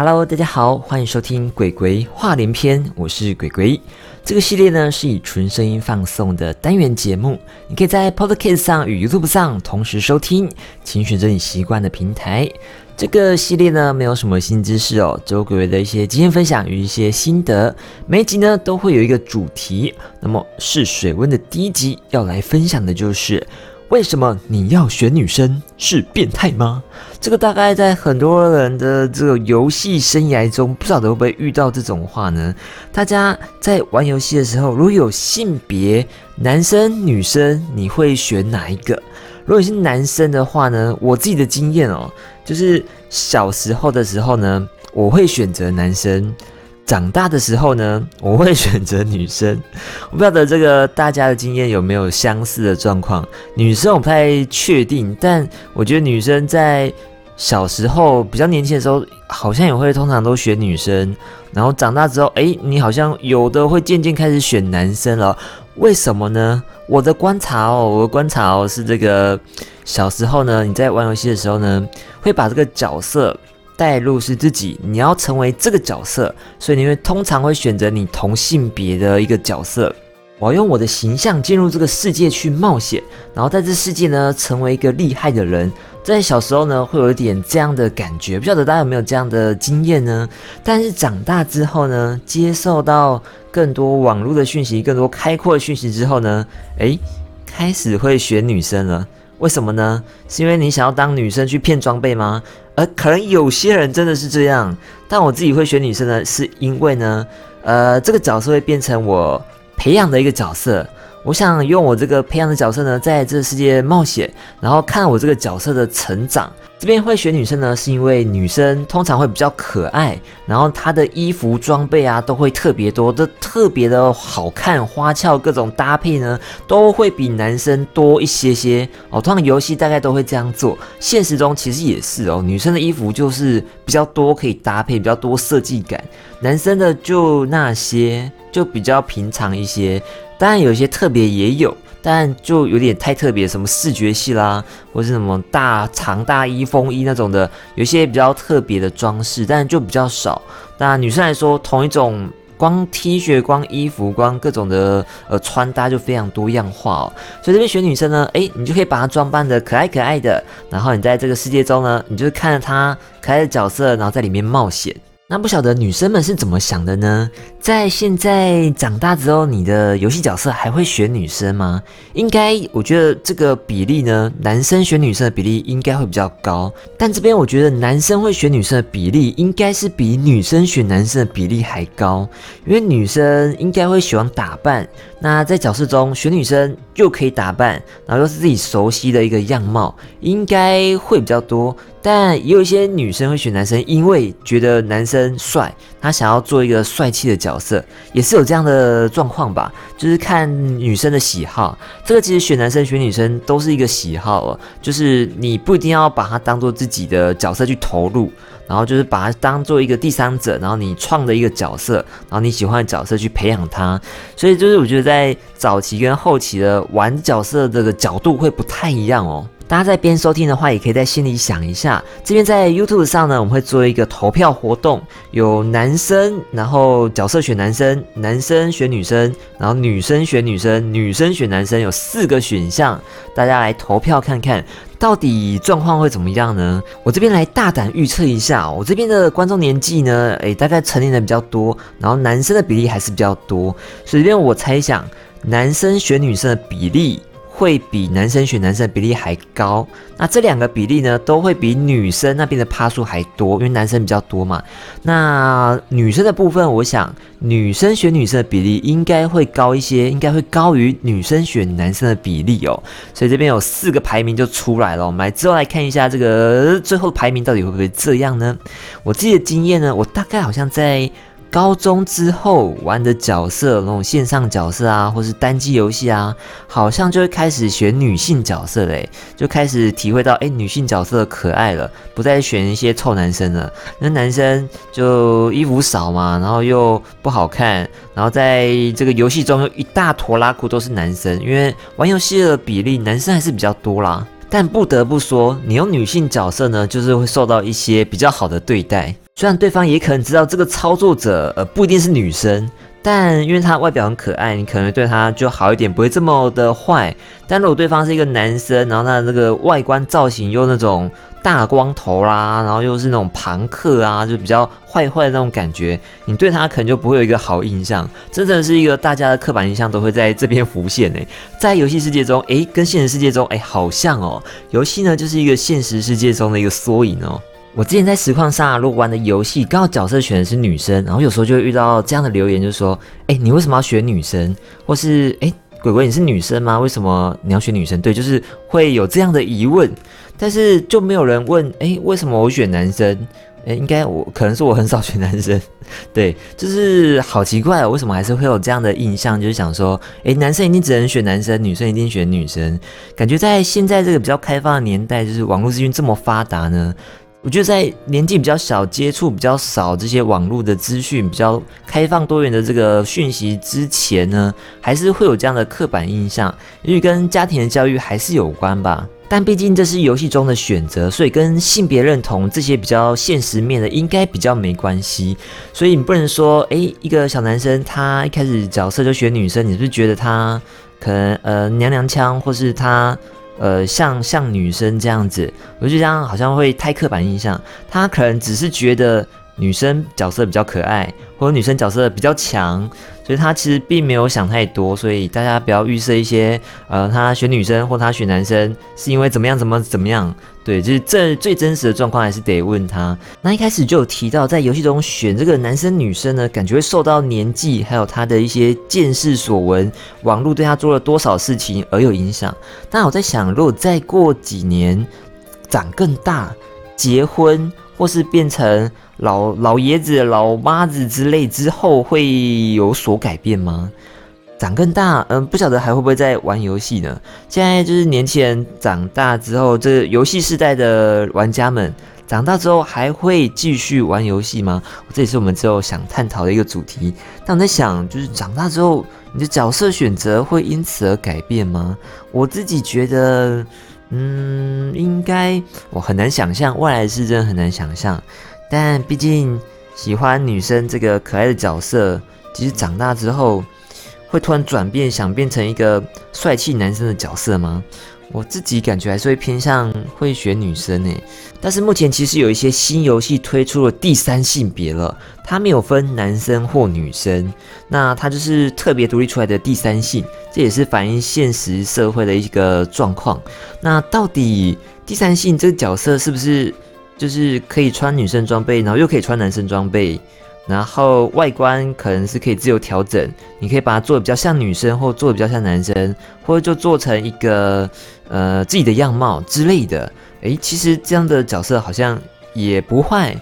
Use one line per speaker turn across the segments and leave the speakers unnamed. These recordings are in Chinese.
Hello，大家好，欢迎收听鬼鬼话连篇，我是鬼鬼。这个系列呢是以纯声音放送的单元节目，你可以在 Podcast 上与 YouTube 上同时收听，请选择你习惯的平台。这个系列呢没有什么新知识哦，只有鬼鬼的一些经验分享与一些心得。每一集呢都会有一个主题，那么试水温的第一集要来分享的就是。为什么你要选女生是变态吗？这个大概在很多人的这个游戏生涯中，不晓得会不会遇到这种话呢？大家在玩游戏的时候，如果有性别男生女生，你会选哪一个？如果是男生的话呢？我自己的经验哦，就是小时候的时候呢，我会选择男生。长大的时候呢，我会选择女生。我不晓得这个大家的经验有没有相似的状况。女生我不太确定，但我觉得女生在小时候比较年轻的时候，好像也会通常都选女生。然后长大之后，哎，你好像有的会渐渐开始选男生了。为什么呢？我的观察哦，我的观察哦是这个小时候呢，你在玩游戏的时候呢，会把这个角色。带入是自己，你要成为这个角色，所以你会通常会选择你同性别的一个角色。我要用我的形象进入这个世界去冒险，然后在这世界呢成为一个厉害的人。在小时候呢会有一点这样的感觉，不晓得大家有没有这样的经验呢？但是长大之后呢，接受到更多网络的讯息，更多开阔的讯息之后呢，诶，开始会选女生了。为什么呢？是因为你想要当女生去骗装备吗？而可能有些人真的是这样，但我自己会选女生呢，是因为呢，呃，这个角色会变成我培养的一个角色。我想用我这个培养的角色呢，在这个世界冒险，然后看我这个角色的成长。这边会选女生呢，是因为女生通常会比较可爱，然后她的衣服装备啊都会特别多，都特别的好看，花俏，各种搭配呢都会比男生多一些些哦。通常游戏大概都会这样做，现实中其实也是哦。女生的衣服就是比较多可以搭配，比较多设计感，男生的就那些就比较平常一些。当然有些特别也有。但就有点太特别，什么视觉系啦，或是什么大长大衣、风衣那种的，有些比较特别的装饰，但就比较少。那女生来说，同一种光 T 恤、光衣服、光各种的呃穿搭就非常多样化哦。所以这边选女生呢，诶，你就可以把她装扮的可爱可爱的，然后你在这个世界中呢，你就是看着她可爱的角色，然后在里面冒险。那不晓得女生们是怎么想的呢？在现在长大之后，你的游戏角色还会选女生吗？应该，我觉得这个比例呢，男生选女生的比例应该会比较高。但这边我觉得男生会选女生的比例应该是比女生选男生的比例还高，因为女生应该会喜欢打扮。那在角色中选女生又可以打扮，然后又是自己熟悉的一个样貌，应该会比较多。但也有一些女生会选男生，因为觉得男生帅，她想要做一个帅气的角色，也是有这样的状况吧。就是看女生的喜好，这个其实选男生选女生都是一个喜好哦，就是你不一定要把它当做自己的角色去投入。然后就是把它当做一个第三者，然后你创的一个角色，然后你喜欢的角色去培养他，所以就是我觉得在早期跟后期的玩角色这个角度会不太一样哦。大家在边收听的话，也可以在心里想一下，这边在 YouTube 上呢，我们会做一个投票活动，有男生，然后角色选男生，男生选女生，然后女生选女生，女生选男生，有四个选项，大家来投票看看。到底状况会怎么样呢？我这边来大胆预测一下，我这边的观众年纪呢，诶，大概成年人比较多，然后男生的比例还是比较多，所以这边我猜想，男生选女生的比例。会比男生选男生的比例还高，那这两个比例呢，都会比女生那边的趴数还多，因为男生比较多嘛。那女生的部分，我想女生选女生的比例应该会高一些，应该会高于女生选男生的比例哦。所以这边有四个排名就出来了，我们来之后来看一下这个最后排名到底会不会这样呢？我自己的经验呢，我大概好像在。高中之后玩的角色，那种线上角色啊，或是单机游戏啊，好像就会开始选女性角色嘞，就开始体会到哎，女性角色可爱了，不再选一些臭男生了。那男生就衣服少嘛，然后又不好看，然后在这个游戏中有一大坨拉裤都是男生，因为玩游戏的比例男生还是比较多啦。但不得不说，你用女性角色呢，就是会受到一些比较好的对待。虽然对方也可能知道这个操作者呃不一定是女生。但因为他外表很可爱，你可能对他就好一点，不会这么的坏。但如果对方是一个男生，然后他的这个外观造型又那种大光头啦，然后又是那种朋克啊，就比较坏坏的那种感觉，你对他可能就不会有一个好印象。真的是一个大家的刻板印象都会在这边浮现诶，在游戏世界中，诶，跟现实世界中，诶，好像哦。游戏呢，就是一个现实世界中的一个缩影哦。我之前在实况上如果玩的游戏，刚好角色选的是女生，然后有时候就会遇到这样的留言，就说：“哎，你为什么要选女生？或是哎，鬼鬼你是女生吗？为什么你要选女生？”对，就是会有这样的疑问，但是就没有人问：“哎，为什么我选男生？”哎，应该我可能是我很少选男生，对，就是好奇怪，为什么还是会有这样的印象？就是想说：“哎，男生一定只能选男生，女生一定选女生。”感觉在现在这个比较开放的年代，就是网络资讯这么发达呢。我觉得在年纪比较小、接触比较少这些网络的资讯比较开放多元的这个讯息之前呢，还是会有这样的刻板印象，因为跟家庭的教育还是有关吧。但毕竟这是游戏中的选择，所以跟性别认同这些比较现实面的应该比较没关系。所以你不能说，诶，一个小男生他一开始角色就选女生，你是不是觉得他可能呃娘娘腔，或是他？呃，像像女生这样子，我觉得这样好像会太刻板印象。他可能只是觉得女生角色比较可爱，或者女生角色比较强。所以他其实并没有想太多，所以大家不要预设一些，呃，他选女生或他选男生是因为怎么样怎么怎么样，对，就是这最真实的状况还是得问他。那一开始就有提到，在游戏中选这个男生女生呢，感觉会受到年纪还有他的一些见识所闻，网络对他做了多少事情而有影响。但我在想，如果再过几年长更大，结婚或是变成。老老爷子、老妈子之类之后会有所改变吗？长更大，嗯，不晓得还会不会再玩游戏呢？现在就是年轻人长大之后，这游戏时代的玩家们长大之后还会继续玩游戏吗？这也是我们之后想探讨的一个主题。但我在想，就是长大之后，你的角色选择会因此而改变吗？我自己觉得，嗯，应该我很难想象，未来是真的很难想象。但毕竟喜欢女生这个可爱的角色，其实长大之后会突然转变，想变成一个帅气男生的角色吗？我自己感觉还是会偏向会选女生诶。但是目前其实有一些新游戏推出了第三性别了，它没有分男生或女生，那它就是特别独立出来的第三性，这也是反映现实社会的一个状况。那到底第三性这个角色是不是？就是可以穿女生装备，然后又可以穿男生装备，然后外观可能是可以自由调整，你可以把它做的比较像女生，或做的比较像男生，或者就做成一个呃自己的样貌之类的。诶，其实这样的角色好像也不坏。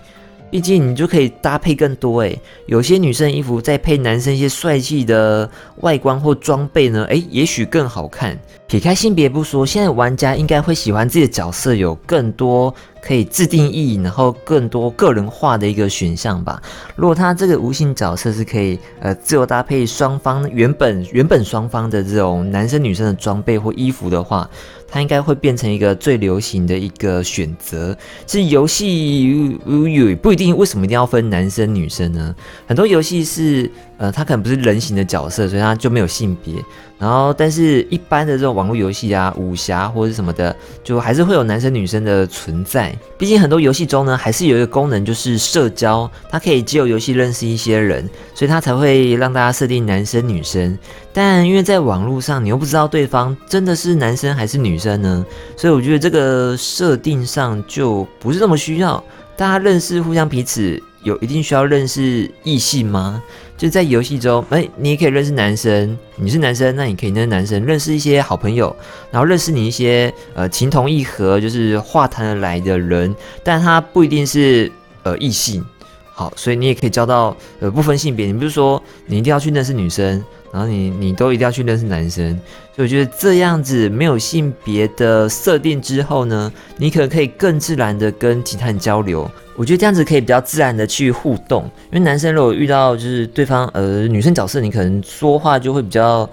毕竟你就可以搭配更多诶，有些女生衣服再配男生一些帅气的外观或装备呢，诶，也许更好看。撇开性别不说，现在玩家应该会喜欢自己的角色有更多可以自定义，然后更多个人化的一个选项吧。如果他这个无形角色是可以呃自由搭配双方原本原本双方的这种男生女生的装备或衣服的话。它应该会变成一个最流行的一个选择。其实游戏有不一定为什么一定要分男生女生呢？很多游戏是呃，它可能不是人形的角色，所以它就没有性别。然后，但是一般的这种网络游戏啊，武侠或者什么的，就还是会有男生女生的存在。毕竟很多游戏中呢，还是有一个功能就是社交，它可以借由游戏认识一些人，所以它才会让大家设定男生女生。但因为在网络上，你又不知道对方真的是男生还是女生呢，所以我觉得这个设定上就不是那么需要。大家认识互相彼此，有一定需要认识异性吗？就在游戏中，哎，你也可以认识男生，你是男生，那你可以跟男生认识一些好朋友，然后认识你一些呃情投意合，就是话谈得来的人，但他不一定是呃异性，好，所以你也可以交到呃不分性别，你不是说你一定要去认识女生。然后你你都一定要去认识男生，所以我觉得这样子没有性别的设定之后呢，你可能可以更自然的跟其他人交流。我觉得这样子可以比较自然的去互动，因为男生如果遇到就是对方呃女生角色，你可能说话就会比较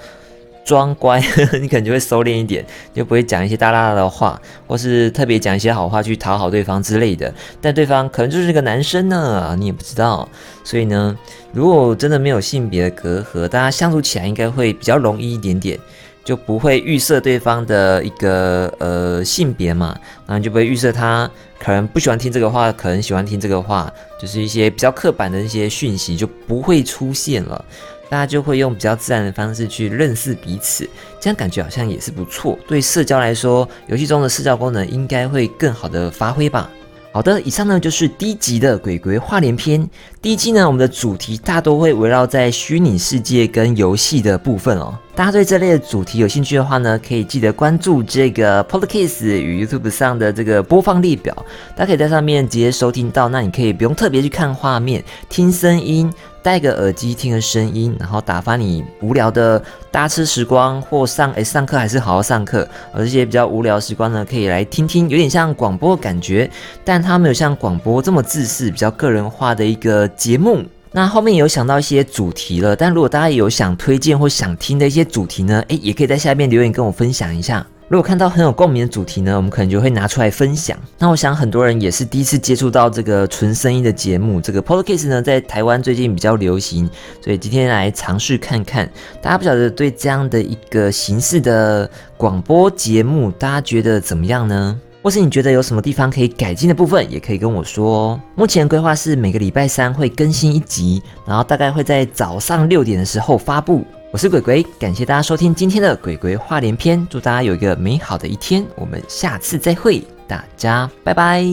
装乖，你可能就会收敛一点，就不会讲一些大大的话，或是特别讲一些好话去讨好对方之类的。但对方可能就是个男生呢，你也不知道。所以呢，如果真的没有性别的隔阂，大家相处起来应该会比较容易一点点，就不会预设对方的一个呃性别嘛，然后就不会预设他可能不喜欢听这个话，可能喜欢听这个话，就是一些比较刻板的一些讯息就不会出现了。大家就会用比较自然的方式去认识彼此，这样感觉好像也是不错。对社交来说，游戏中的社交功能应该会更好的发挥吧。好的，以上呢就是第一集的鬼鬼话连篇。第一季呢，我们的主题大多会围绕在虚拟世界跟游戏的部分哦。大家对这类的主题有兴趣的话呢，可以记得关注这个 Podcast 与 YouTube 上的这个播放列表，大家可以在上面直接收听到。那你可以不用特别去看画面，听声音。戴个耳机听个声音，然后打发你无聊的搭车时光，或上诶上课还是好好上课，而这些比较无聊时光呢，可以来听听，有点像广播的感觉，但它没有像广播这么自私，比较个人化的一个节目。那后面有想到一些主题了，但如果大家有想推荐或想听的一些主题呢，诶，也可以在下面留言跟我分享一下。如果看到很有共鸣的主题呢，我们可能就会拿出来分享。那我想很多人也是第一次接触到这个纯声音的节目，这个 podcast 呢在台湾最近比较流行，所以今天来尝试看看。大家不晓得对这样的一个形式的广播节目，大家觉得怎么样呢？或是你觉得有什么地方可以改进的部分，也可以跟我说哦。目前规划是每个礼拜三会更新一集，然后大概会在早上六点的时候发布。我是鬼鬼，感谢大家收听今天的鬼鬼话连篇，祝大家有一个美好的一天，我们下次再会，大家拜拜。